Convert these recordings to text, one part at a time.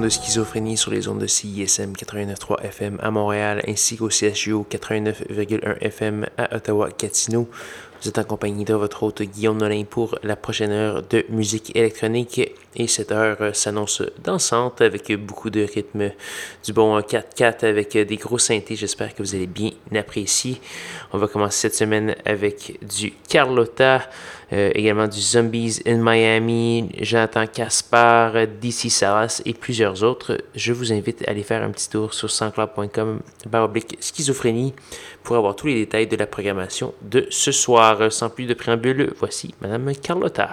De Schizophrénie sur les ondes de CISM 89.3 FM à Montréal ainsi qu'au CSGO 89.1 FM à Ottawa-Gatineau. Vous êtes en compagnie de votre hôte Guillaume Nolin pour la prochaine heure de musique électronique et cette heure s'annonce dansante avec beaucoup de rythme, du bon 4-4 avec des gros synthés. J'espère que vous allez bien apprécier. On va commencer cette semaine avec du Carlotta. Euh, également du Zombies in Miami, Jonathan Caspar, DC Salas et plusieurs autres. Je vous invite à aller faire un petit tour sur sanscloud.com baroblique schizophrénie pour avoir tous les détails de la programmation de ce soir. Sans plus de préambule, voici Madame Carlotta.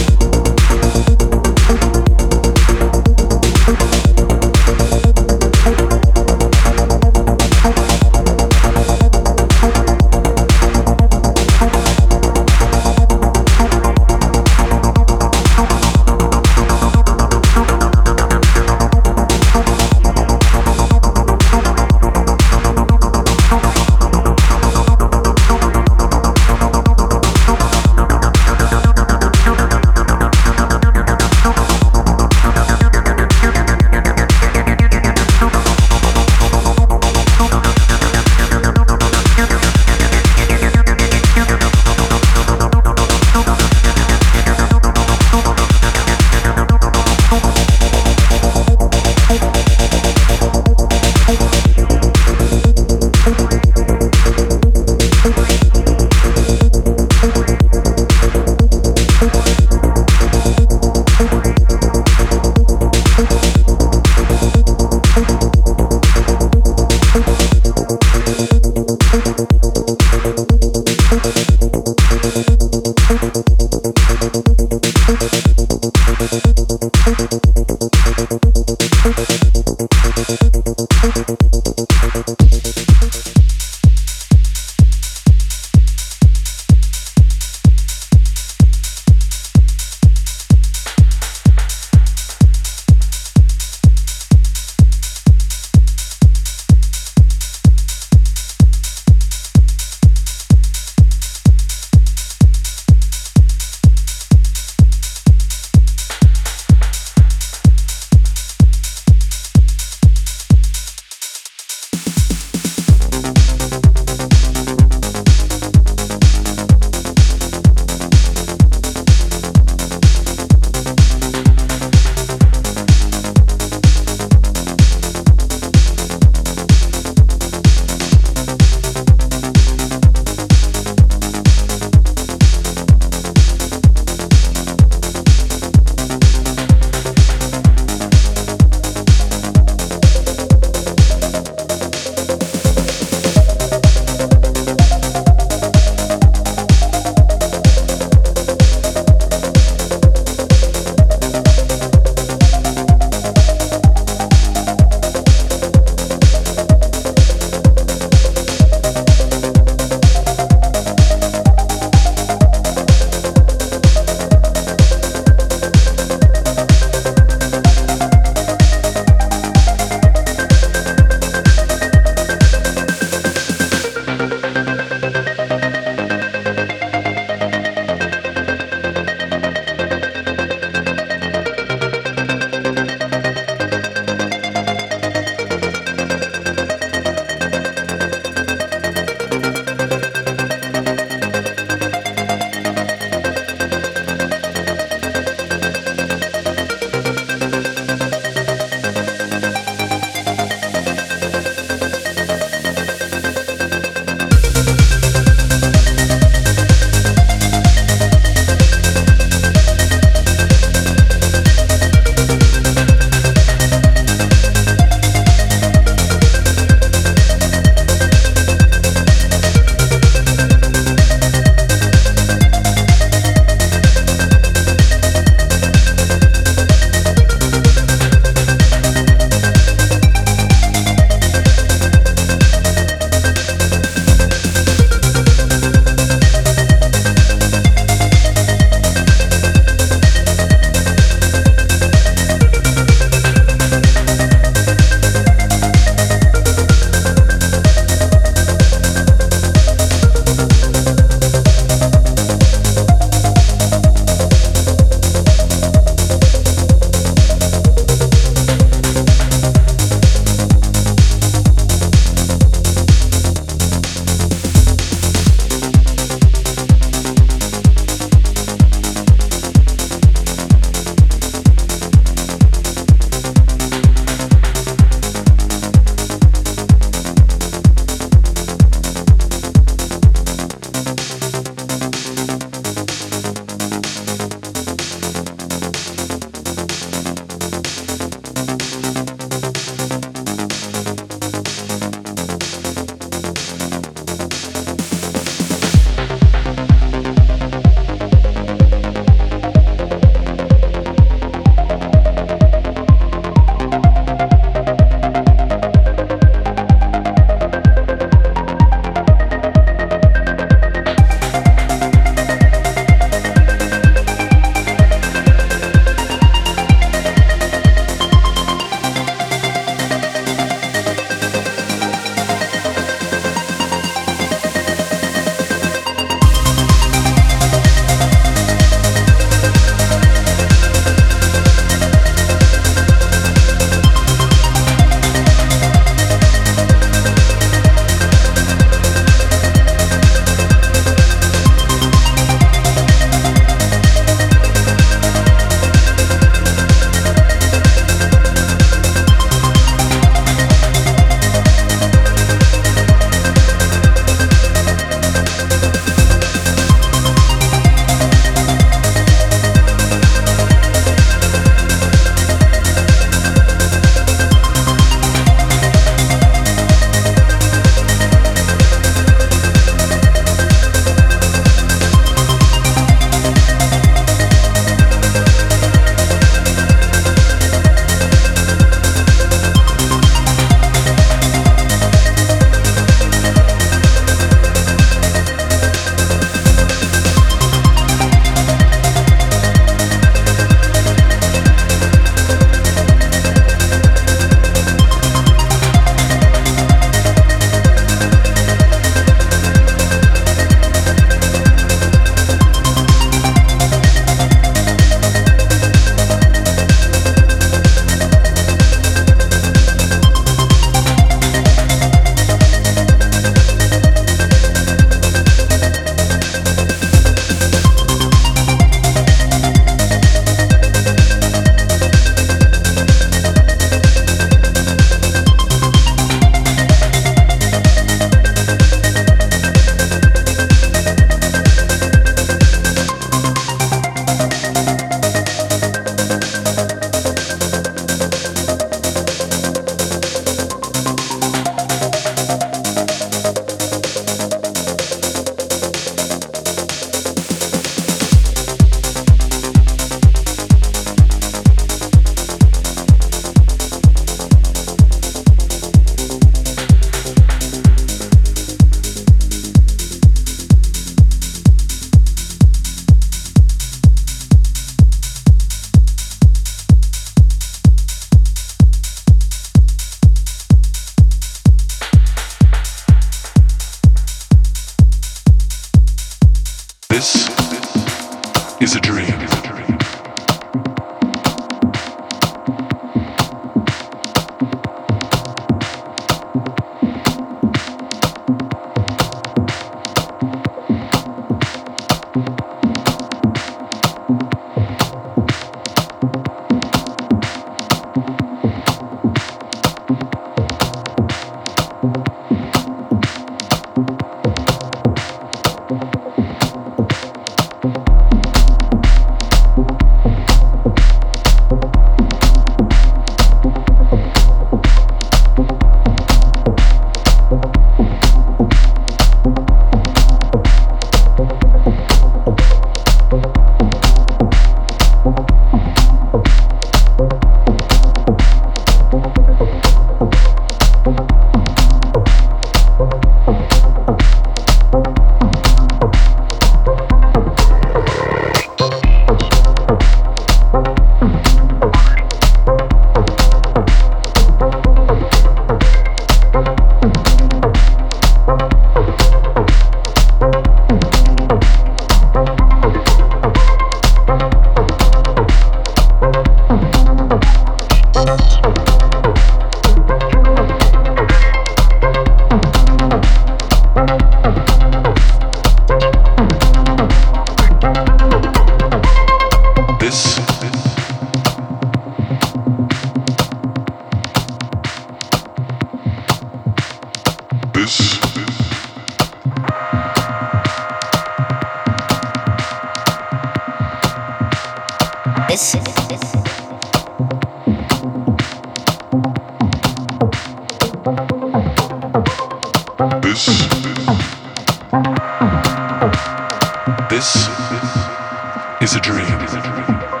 is a dream.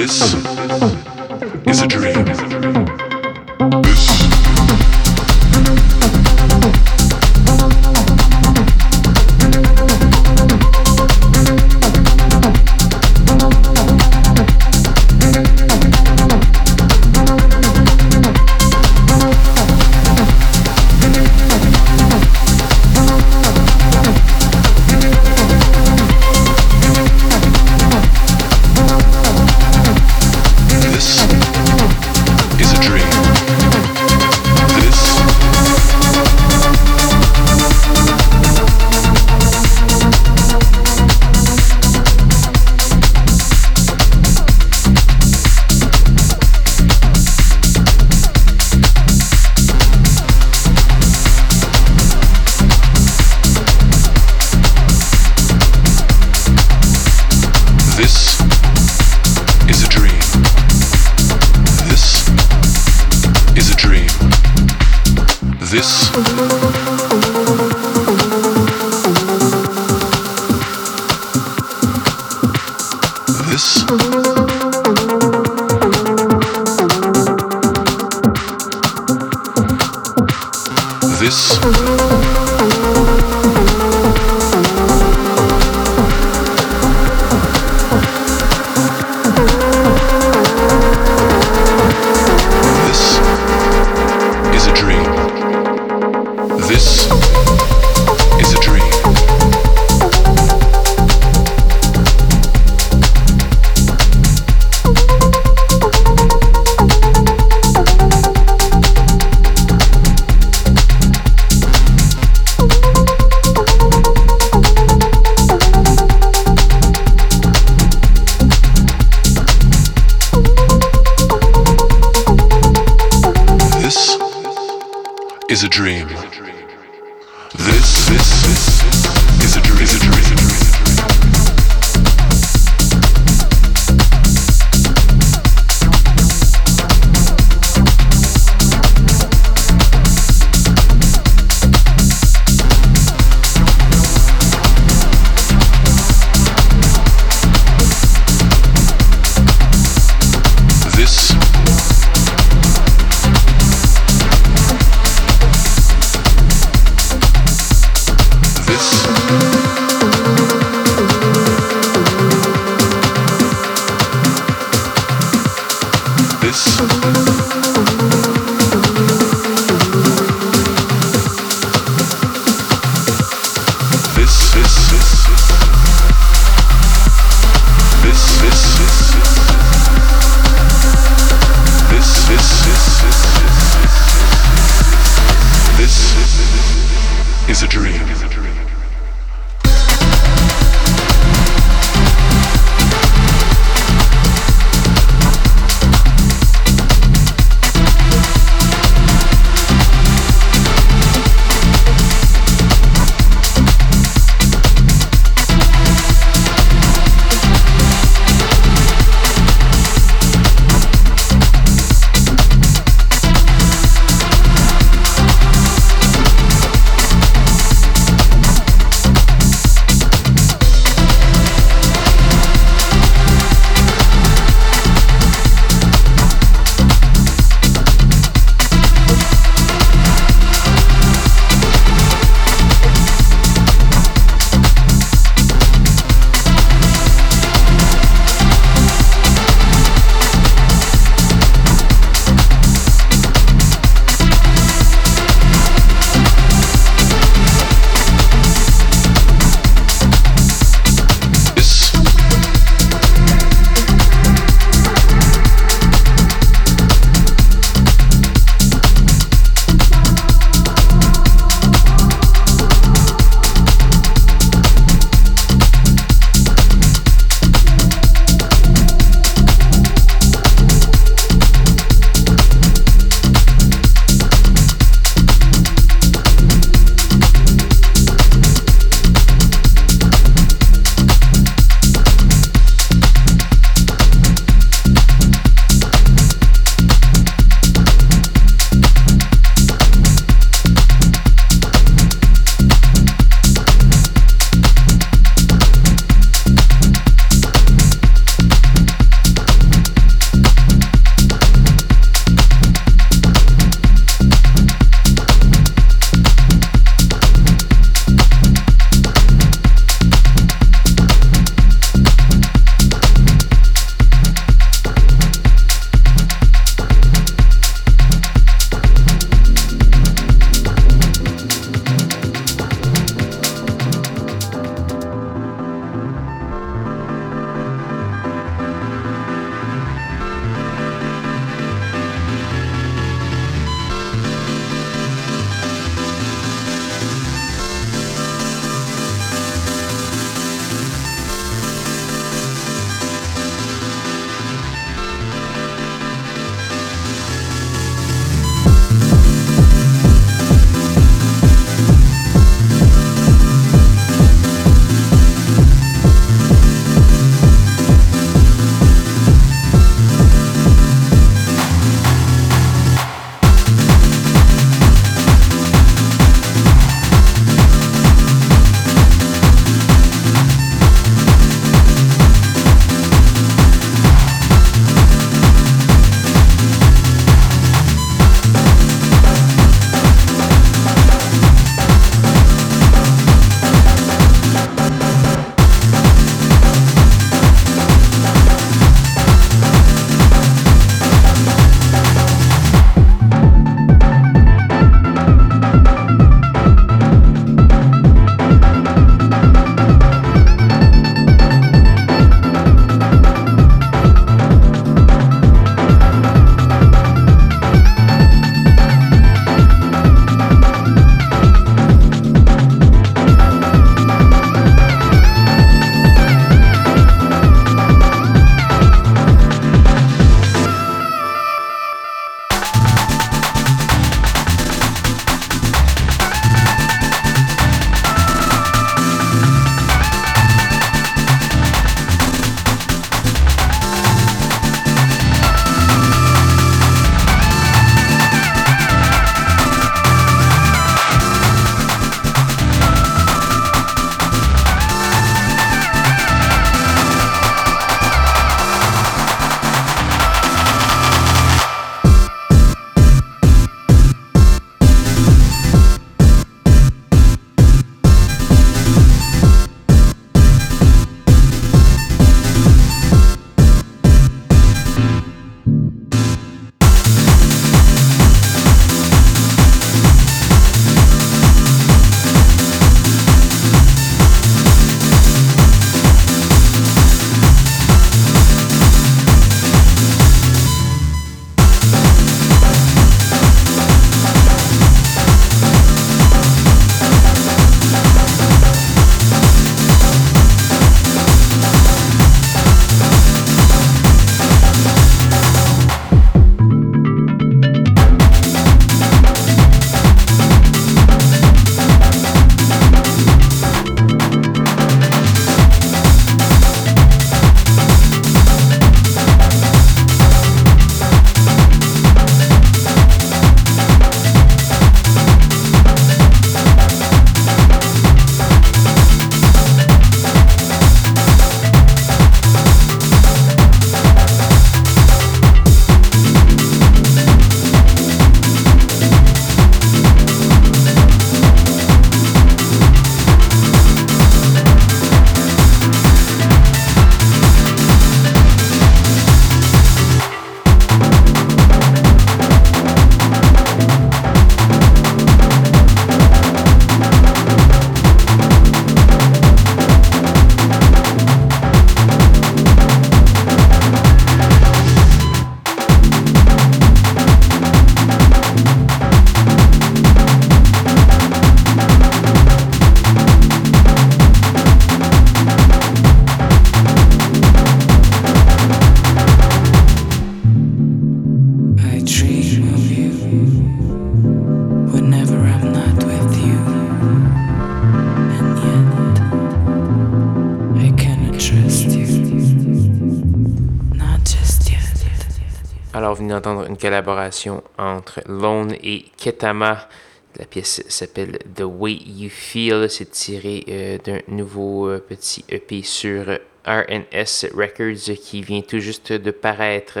Alors, vous venez d'entendre une collaboration entre Lone et Ketama. La pièce s'appelle The Way You Feel. C'est tiré euh, d'un nouveau euh, petit EP sur RNS Records qui vient tout juste de paraître.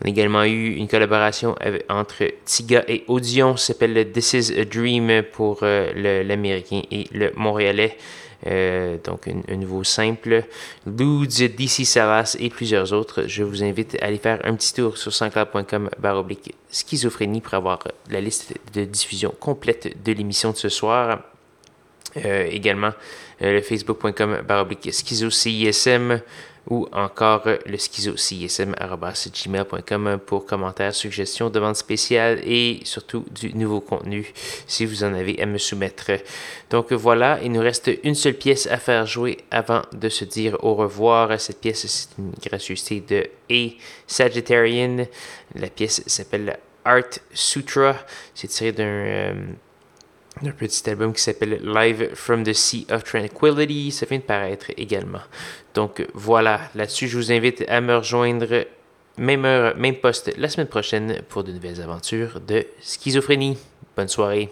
On a également eu une collaboration entre Tiga et Audion. S'appelle This is a Dream pour euh, l'américain et le montréalais. Euh, donc un, nouveau simple, Ludes, DC Savas et plusieurs autres. Je vous invite à aller faire un petit tour sur sanscloud.com baroblique schizophrénie pour avoir la liste de diffusion complète de l'émission de ce soir. Euh, également euh, le facebook.com baroblique schizo CISM ou encore le schizocism.gmail.com pour commentaires, suggestions, demandes spéciales et surtout du nouveau contenu si vous en avez à me soumettre. Donc voilà, il nous reste une seule pièce à faire jouer avant de se dire au revoir. Cette pièce, c'est une gracieuseté de A Sagittarian. La pièce s'appelle Art Sutra. C'est tiré d'un... Euh, un petit album qui s'appelle Live from the Sea of Tranquility. Ça vient de paraître également. Donc voilà, là-dessus, je vous invite à me rejoindre même heure, même poste la semaine prochaine pour de nouvelles aventures de schizophrénie. Bonne soirée.